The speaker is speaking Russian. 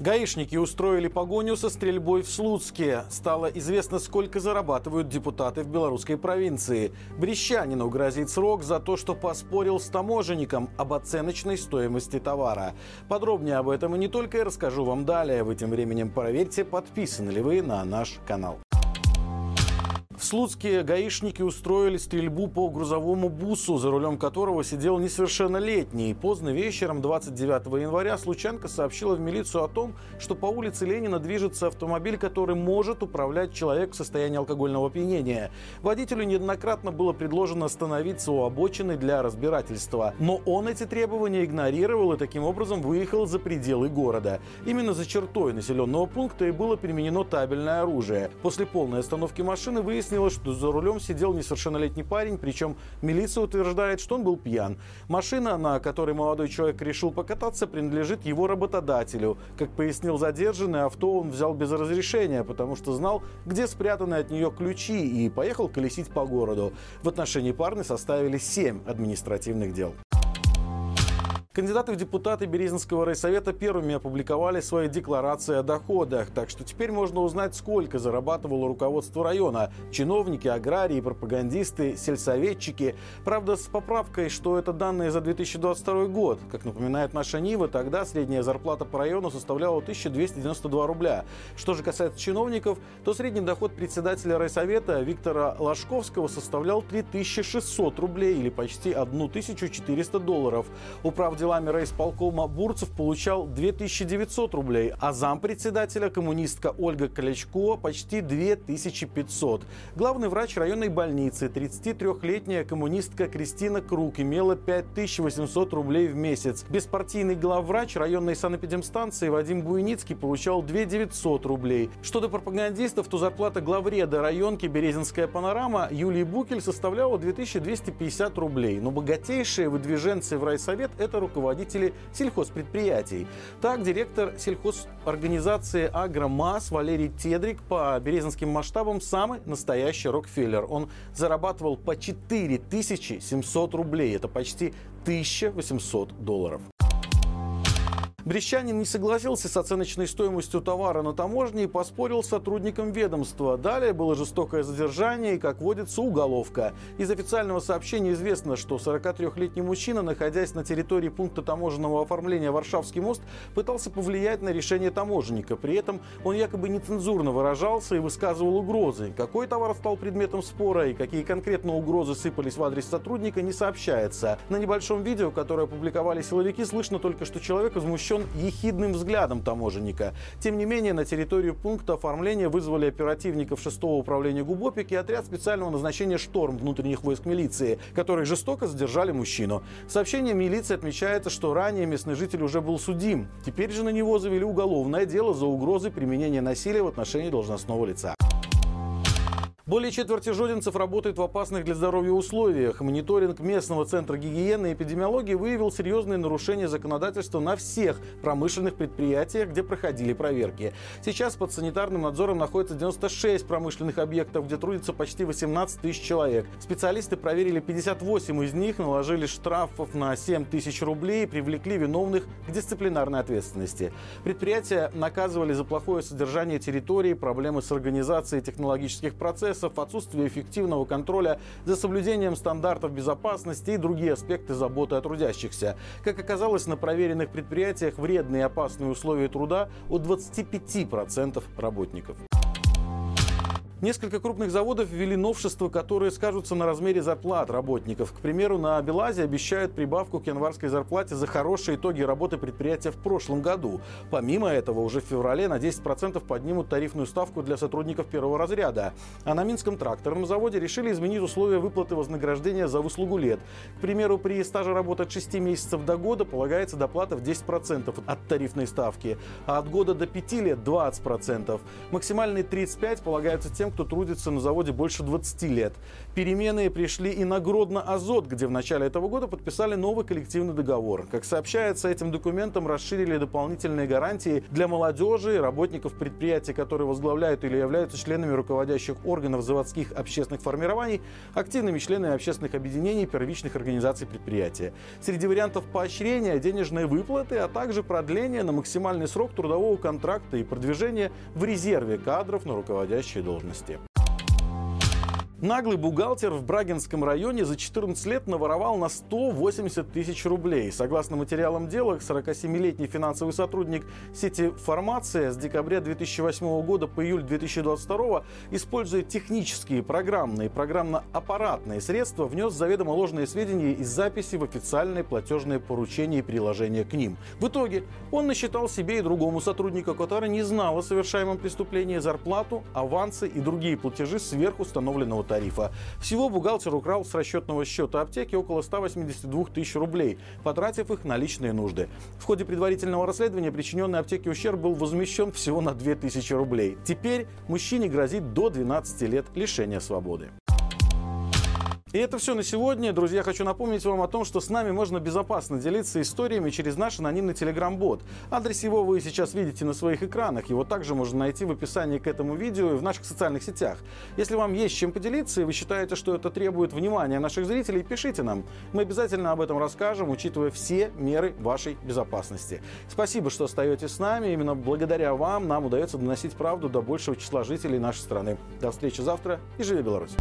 Гаишники устроили погоню со стрельбой в Слуцке. Стало известно, сколько зарабатывают депутаты в белорусской провинции. Брещанину грозит срок за то, что поспорил с таможенником об оценочной стоимости товара. Подробнее об этом и не только я расскажу вам далее. Вы тем временем проверьте, подписаны ли вы на наш канал. В Слуцке гаишники устроили стрельбу по грузовому бусу, за рулем которого сидел несовершеннолетний. Поздно вечером 29 января Случанка сообщила в милицию о том, что по улице Ленина движется автомобиль, который может управлять человек в состоянии алкогольного опьянения. Водителю неоднократно было предложено остановиться у обочины для разбирательства. Но он эти требования игнорировал и таким образом выехал за пределы города. Именно за чертой населенного пункта и было применено табельное оружие. После полной остановки машины выяснилось, выяснилось, что за рулем сидел несовершеннолетний парень, причем милиция утверждает, что он был пьян. Машина, на которой молодой человек решил покататься, принадлежит его работодателю. Как пояснил задержанный, авто он взял без разрешения, потому что знал, где спрятаны от нее ключи, и поехал колесить по городу. В отношении парня составили 7 административных дел. Кандидаты в депутаты Березинского райсовета первыми опубликовали свои декларации о доходах, так что теперь можно узнать, сколько зарабатывало руководство района. Чиновники, аграрии, пропагандисты, сельсоветчики. Правда, с поправкой, что это данные за 2022 год. Как напоминает наша Нива, тогда средняя зарплата по району составляла 1292 рубля. Что же касается чиновников, то средний доход председателя райсовета Виктора Ложковского составлял 3600 рублей или почти 1400 долларов. Управ делами райисполкома Бурцев получал 2900 рублей, а зампредседателя коммунистка Ольга Колячко почти 2500. Главный врач районной больницы, 33-летняя коммунистка Кристина Круг, имела 5800 рублей в месяц. Беспартийный главврач районной санэпидемстанции Вадим Буйницкий получал 2900 рублей. Что до пропагандистов, то зарплата главреда районки Березинская панорама Юлии Букель составляла 2250 рублей. Но богатейшие выдвиженцы в райсовет – это руководители сельхозпредприятий. Так, директор сельхозорганизации «Агромас» Валерий Тедрик по березинским масштабам самый настоящий Рокфеллер. Он зарабатывал по 4700 рублей. Это почти 1800 долларов. Брещанин не согласился с оценочной стоимостью товара на таможне и поспорил с сотрудником ведомства. Далее было жестокое задержание и, как водится, уголовка. Из официального сообщения известно, что 43-летний мужчина, находясь на территории пункта таможенного оформления Варшавский мост, пытался повлиять на решение таможенника. При этом он якобы нецензурно выражался и высказывал угрозы. Какой товар стал предметом спора и какие конкретно угрозы сыпались в адрес сотрудника, не сообщается. На небольшом видео, которое опубликовали силовики, слышно только, что человек возмущен возмущен ехидным взглядом таможенника. Тем не менее, на территорию пункта оформления вызвали оперативников 6 управления ГУБОПИК и отряд специального назначения «Шторм» внутренних войск милиции, которые жестоко задержали мужчину. В сообщении милиции отмечается, что ранее местный житель уже был судим. Теперь же на него завели уголовное дело за угрозы применения насилия в отношении должностного лица. Более четверти жодинцев работают в опасных для здоровья условиях. Мониторинг местного центра гигиены и эпидемиологии выявил серьезные нарушения законодательства на всех промышленных предприятиях, где проходили проверки. Сейчас под санитарным надзором находится 96 промышленных объектов, где трудится почти 18 тысяч человек. Специалисты проверили 58 из них, наложили штрафов на 7 тысяч рублей и привлекли виновных к дисциплинарной ответственности. Предприятия наказывали за плохое содержание территории, проблемы с организацией технологических процессов, процессов, отсутствие эффективного контроля за соблюдением стандартов безопасности и другие аспекты заботы о трудящихся. Как оказалось, на проверенных предприятиях вредные и опасные условия труда у 25% работников. Несколько крупных заводов ввели новшества, которые скажутся на размере зарплат работников. К примеру, на Белазе обещают прибавку к январской зарплате за хорошие итоги работы предприятия в прошлом году. Помимо этого, уже в феврале на 10% поднимут тарифную ставку для сотрудников первого разряда. А на Минском тракторном заводе решили изменить условия выплаты вознаграждения за выслугу лет. К примеру, при стаже работы от 6 месяцев до года полагается доплата в 10% от тарифной ставки, а от года до 5 лет 20%. Максимальные 35% полагаются тем, кто трудится на заводе больше 20 лет. Перемены пришли и на Гродно-Азот, где в начале этого года подписали новый коллективный договор. Как сообщается, этим документом расширили дополнительные гарантии для молодежи работников предприятий, которые возглавляют или являются членами руководящих органов заводских общественных формирований, активными членами общественных объединений первичных организаций предприятия. Среди вариантов поощрения – денежные выплаты, а также продление на максимальный срок трудового контракта и продвижение в резерве кадров на руководящие должности области. Наглый бухгалтер в Брагинском районе за 14 лет наворовал на 180 тысяч рублей. Согласно материалам дела, 47-летний финансовый сотрудник сети «Формация» с декабря 2008 года по июль 2022 используя технические, программные и программно-аппаратные средства, внес заведомо ложные сведения из записи в официальные платежные поручения и приложения к ним. В итоге он насчитал себе и другому сотруднику, который не знал о совершаемом преступлении, зарплату, авансы и другие платежи сверхустановленного тарифа. Всего бухгалтер украл с расчетного счета аптеки около 182 тысяч рублей, потратив их на личные нужды. В ходе предварительного расследования причиненный аптеке ущерб был возмещен всего на 2000 рублей. Теперь мужчине грозит до 12 лет лишения свободы. И это все на сегодня. Друзья, хочу напомнить вам о том, что с нами можно безопасно делиться историями через наш анонимный телеграм-бот. Адрес его вы сейчас видите на своих экранах. Его также можно найти в описании к этому видео и в наших социальных сетях. Если вам есть чем поделиться и вы считаете, что это требует внимания наших зрителей, пишите нам. Мы обязательно об этом расскажем, учитывая все меры вашей безопасности. Спасибо, что остаетесь с нами. Именно благодаря вам нам удается доносить правду до большего числа жителей нашей страны. До встречи завтра и живи Беларусь!